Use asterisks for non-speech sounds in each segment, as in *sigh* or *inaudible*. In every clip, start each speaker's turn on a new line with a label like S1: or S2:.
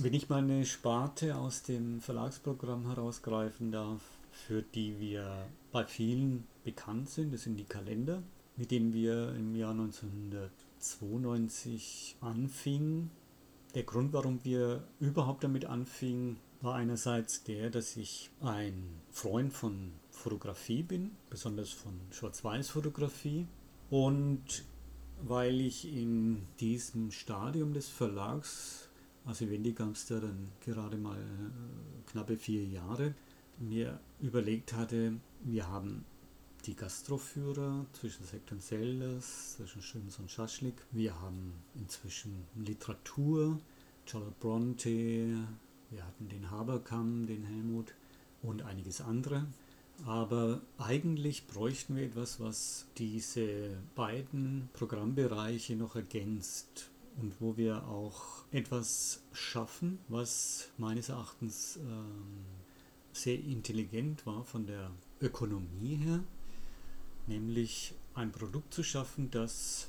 S1: Wenn ich mal eine Sparte aus dem Verlagsprogramm herausgreifen darf, für die wir bei vielen bekannt sind, das sind die Kalender, mit denen wir im Jahr 1992 anfingen. Der Grund, warum wir überhaupt damit anfingen, war einerseits der, dass ich ein Freund von Fotografie bin, besonders von Schwarz-Weiß-Fotografie. Und weil ich in diesem Stadium des Verlags, also Wendy Gamster dann gerade mal äh, knappe vier Jahre, mir überlegt hatte, wir haben die Gastroführer zwischen Sekt und Sellers, zwischen Schöns und Schaschlik. Wir haben inzwischen Literatur, Charlotte Bronte, wir hatten den Haberkamm, den Helmut und einiges andere. Aber eigentlich bräuchten wir etwas, was diese beiden Programmbereiche noch ergänzt und wo wir auch etwas schaffen, was meines Erachtens ähm, sehr intelligent war von der Ökonomie her, nämlich ein Produkt zu schaffen, das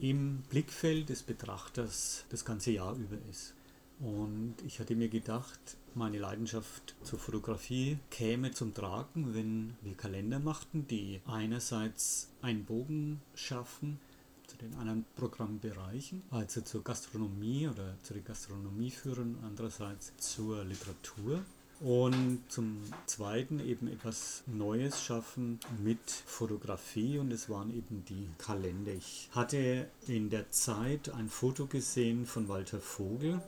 S1: im Blickfeld des Betrachters das ganze Jahr über ist. Und ich hatte mir gedacht, meine Leidenschaft zur Fotografie käme zum Tragen, wenn wir Kalender machten, die einerseits einen Bogen schaffen zu den anderen Programmbereichen, also zur Gastronomie oder zu der Gastronomie führen, andererseits zur Literatur und zum Zweiten eben etwas Neues schaffen mit Fotografie und es waren eben die Kalender. Ich hatte in der Zeit ein Foto gesehen von Walter Vogel,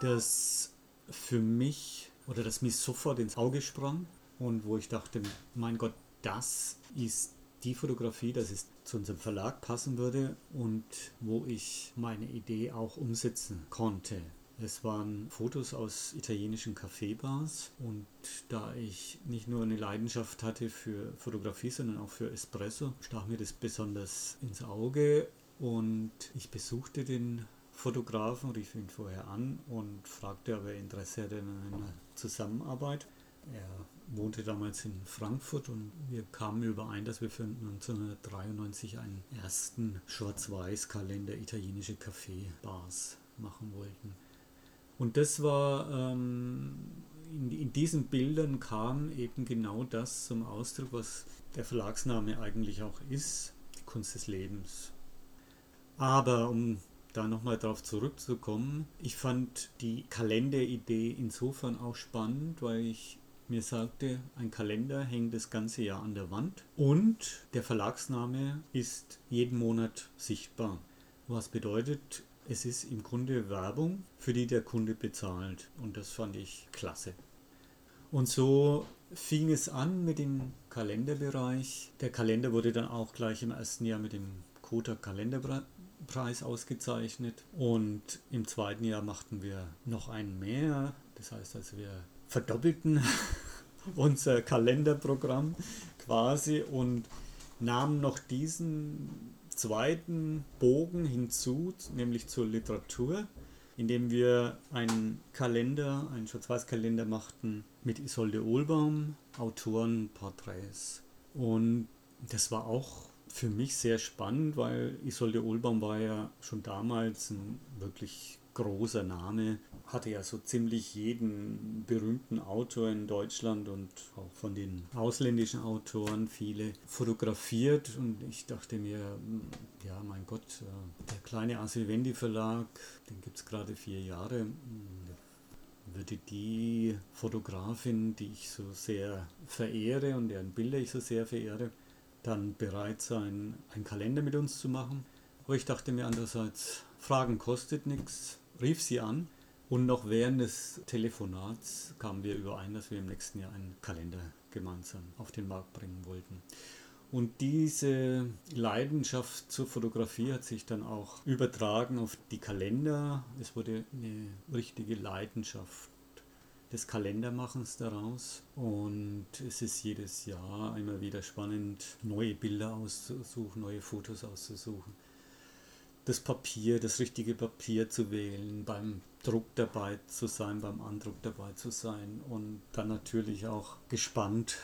S1: das für mich oder das mir sofort ins Auge sprang und wo ich dachte, mein Gott, das ist die Fotografie, das ist zu unserem Verlag passen würde und wo ich meine Idee auch umsetzen konnte. Es waren Fotos aus italienischen Kaffeebars und da ich nicht nur eine Leidenschaft hatte für Fotografie, sondern auch für Espresso, stach mir das besonders ins Auge und ich besuchte den Fotografen, rief ihn vorher an und fragte, ob er Interesse hätte an einer Zusammenarbeit. Er wohnte damals in Frankfurt und wir kamen überein, dass wir für 1993 einen ersten Schwarz-Weiß-Kalender italienische Kaffeebars machen wollten. Und das war, ähm, in, in diesen Bildern kam eben genau das zum Ausdruck, was der Verlagsname eigentlich auch ist, die Kunst des Lebens. Aber um da nochmal drauf zurückzukommen, ich fand die Kalenderidee insofern auch spannend, weil ich mir sagte, ein Kalender hängt das ganze Jahr an der Wand und der Verlagsname ist jeden Monat sichtbar. Was bedeutet, es ist im Grunde Werbung, für die der Kunde bezahlt. Und das fand ich klasse. Und so fing es an mit dem Kalenderbereich. Der Kalender wurde dann auch gleich im ersten Jahr mit dem Kota Kalenderpreis ausgezeichnet. Und im zweiten Jahr machten wir noch einen mehr. Das heißt also, wir verdoppelten *laughs* unser Kalenderprogramm quasi und nahmen noch diesen zweiten Bogen hinzu, nämlich zur Literatur, indem wir einen Kalender, einen Schwarz-Weiß-Kalender machten mit Isolde Ohlbaum, Autorenporträts. Und das war auch für mich sehr spannend, weil Isolde Ohlbaum war ja schon damals ein wirklich großer Name, hatte ja so ziemlich jeden berühmten Autor in Deutschland und auch von den ausländischen Autoren viele fotografiert. Und ich dachte mir, ja mein Gott, äh, der kleine Asilvendi Verlag, den gibt es gerade vier Jahre, würde die Fotografin, die ich so sehr verehre und deren Bilder ich so sehr verehre, dann bereit sein, einen Kalender mit uns zu machen. Aber ich dachte mir andererseits, Fragen kostet nichts, rief sie an und noch während des Telefonats kamen wir überein, dass wir im nächsten Jahr einen Kalender gemeinsam auf den Markt bringen wollten. Und diese Leidenschaft zur Fotografie hat sich dann auch übertragen auf die Kalender. Es wurde eine richtige Leidenschaft des Kalendermachens daraus. Und es ist jedes Jahr immer wieder spannend, neue Bilder auszusuchen, neue Fotos auszusuchen das Papier, das richtige Papier zu wählen, beim Druck dabei zu sein, beim Andruck dabei zu sein und dann natürlich auch gespannt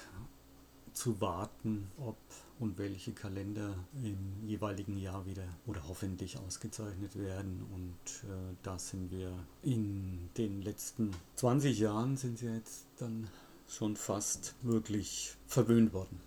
S1: zu warten, ob und welche Kalender im jeweiligen Jahr wieder oder hoffentlich ausgezeichnet werden. Und äh, da sind wir in den letzten 20 Jahren sind sie jetzt dann schon fast wirklich verwöhnt worden.